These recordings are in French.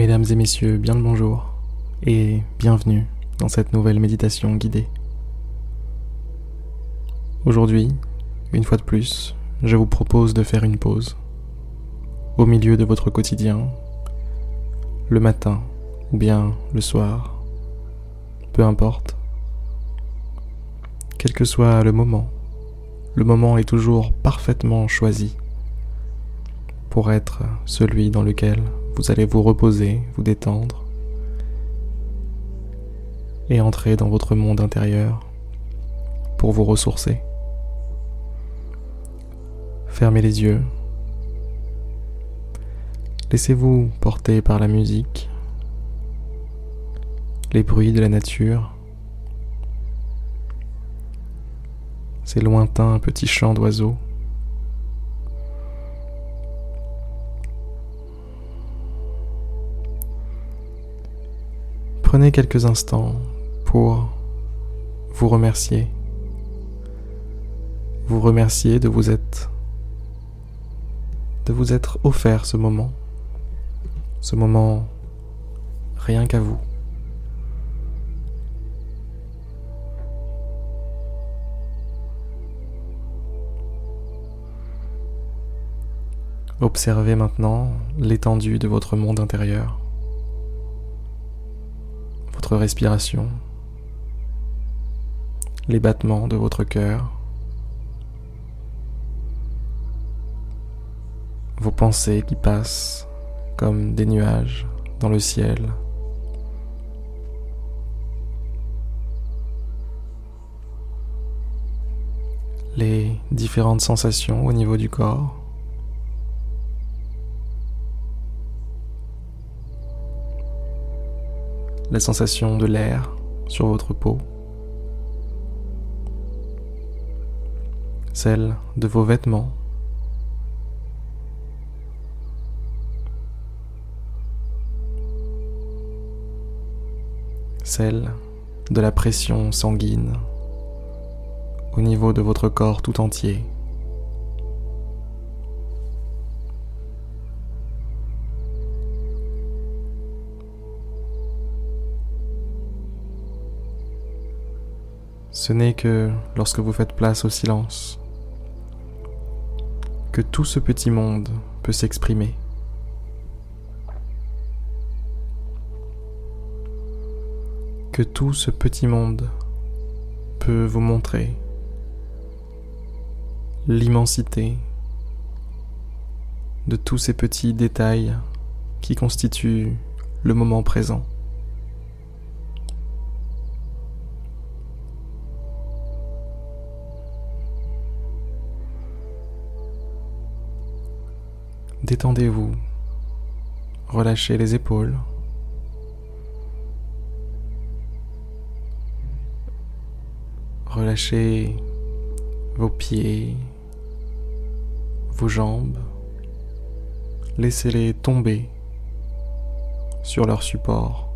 Mesdames et messieurs, bien le bonjour et bienvenue dans cette nouvelle méditation guidée. Aujourd'hui, une fois de plus, je vous propose de faire une pause au milieu de votre quotidien, le matin ou bien le soir, peu importe. Quel que soit le moment, le moment est toujours parfaitement choisi pour être celui dans lequel vous allez vous reposer, vous détendre et entrer dans votre monde intérieur pour vous ressourcer. Fermez les yeux. Laissez-vous porter par la musique, les bruits de la nature, ces lointains petits chants d'oiseaux. Prenez quelques instants pour vous remercier. Vous remercier de vous être de vous être offert ce moment. Ce moment rien qu'à vous. Observez maintenant l'étendue de votre monde intérieur respiration, les battements de votre cœur, vos pensées qui passent comme des nuages dans le ciel. les différentes sensations au niveau du corps. La sensation de l'air sur votre peau, celle de vos vêtements, celle de la pression sanguine au niveau de votre corps tout entier. Ce n'est que lorsque vous faites place au silence que tout ce petit monde peut s'exprimer. Que tout ce petit monde peut vous montrer l'immensité de tous ces petits détails qui constituent le moment présent. Détendez-vous. Relâchez les épaules. Relâchez vos pieds, vos jambes. Laissez-les tomber sur leur support.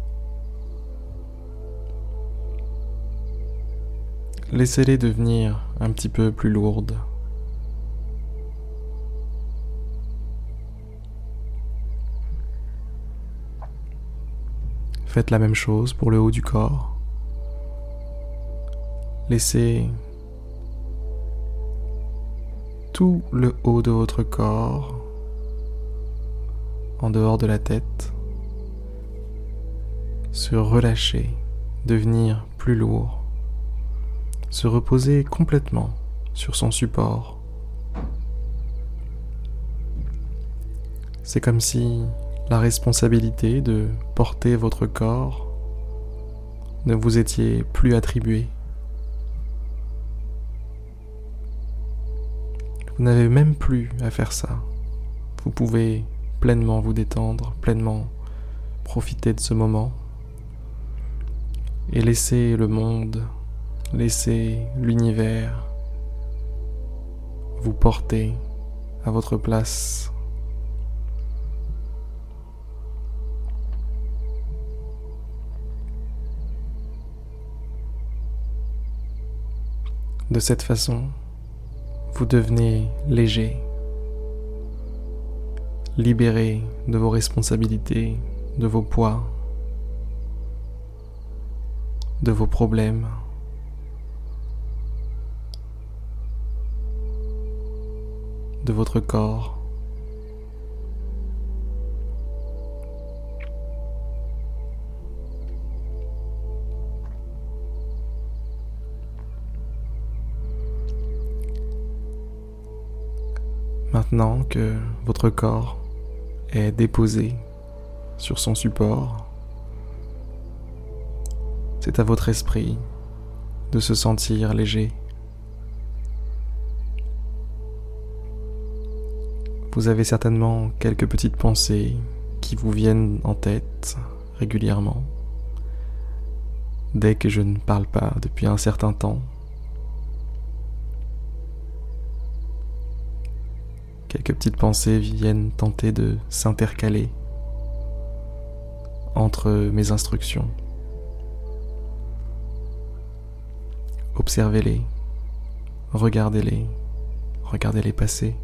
Laissez-les devenir un petit peu plus lourdes. Faites la même chose pour le haut du corps. Laissez tout le haut de votre corps en dehors de la tête se relâcher, devenir plus lourd, se reposer complètement sur son support. C'est comme si la responsabilité de porter votre corps ne vous étiez plus attribuée. Vous n'avez même plus à faire ça. Vous pouvez pleinement vous détendre, pleinement profiter de ce moment et laisser le monde, laisser l'univers vous porter à votre place De cette façon, vous devenez léger, libéré de vos responsabilités de vos poids, de vos problèmes. de votre corps. Maintenant que votre corps est déposé sur son support, c'est à votre esprit de se sentir léger. Vous avez certainement quelques petites pensées qui vous viennent en tête régulièrement. Dès que je ne parle pas depuis un certain temps, Quelques petites pensées viennent tenter de s'intercaler entre mes instructions. Observez-les, regardez-les, regardez-les passer,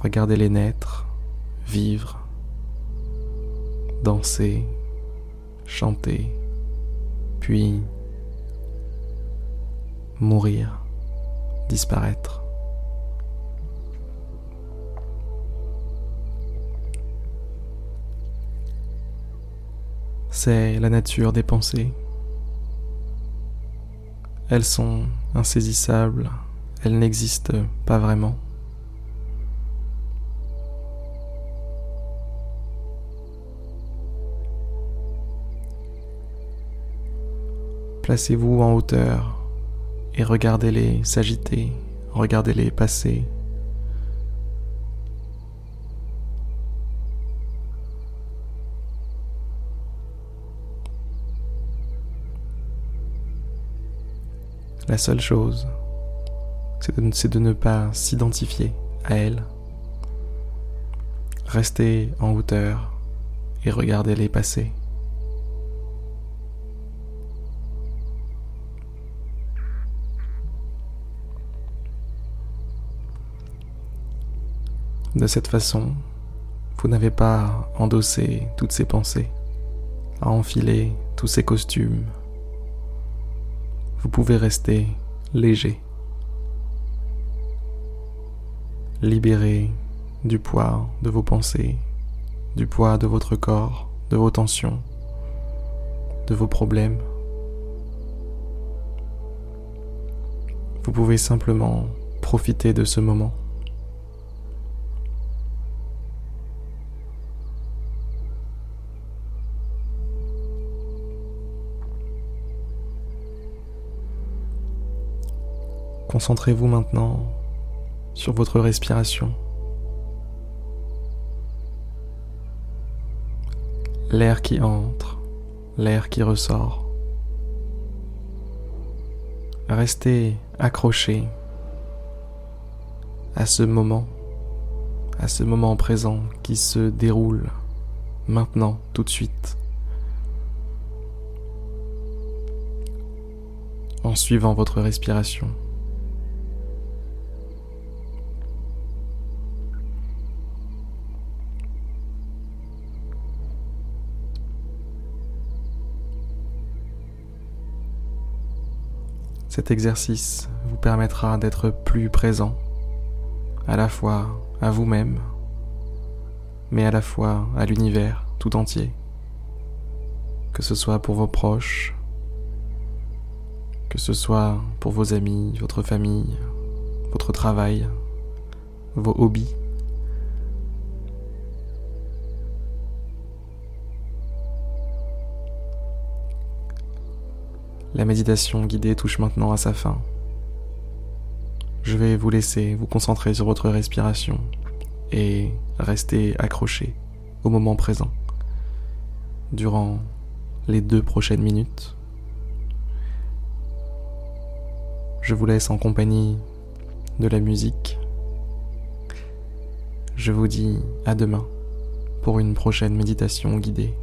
regardez-les naître, vivre, danser, chanter, puis mourir, disparaître. C'est la nature des pensées. Elles sont insaisissables, elles n'existent pas vraiment. Placez-vous en hauteur et regardez-les s'agiter, regardez-les passer La seule chose, c'est de, ne pas s'identifier à elle. Restez en hauteur et regardez-les passer. De cette façon, vous n'avez pas endossé toutes ces pensées, à enfiler tous ces costumes vous pouvez rester léger, libéré du poids de vos pensées, du poids de votre corps, de vos tensions, de vos problèmes. Vous pouvez simplement profiter de ce moment. Concentrez-vous maintenant sur votre respiration. L'air qui entre, l'air qui ressort. Restez accroché à ce moment, à ce moment présent qui se déroule maintenant, tout de suite. En suivant votre respiration. Cet exercice vous permettra d'être plus présent, à la fois à vous-même, mais à la fois à l'univers tout entier, que ce soit pour vos proches, que ce soit pour vos amis, votre famille, votre travail, vos hobbies. La méditation guidée touche maintenant à sa fin. Je vais vous laisser vous concentrer sur votre respiration et rester accroché au moment présent durant les deux prochaines minutes. Je vous laisse en compagnie de la musique. Je vous dis à demain pour une prochaine méditation guidée.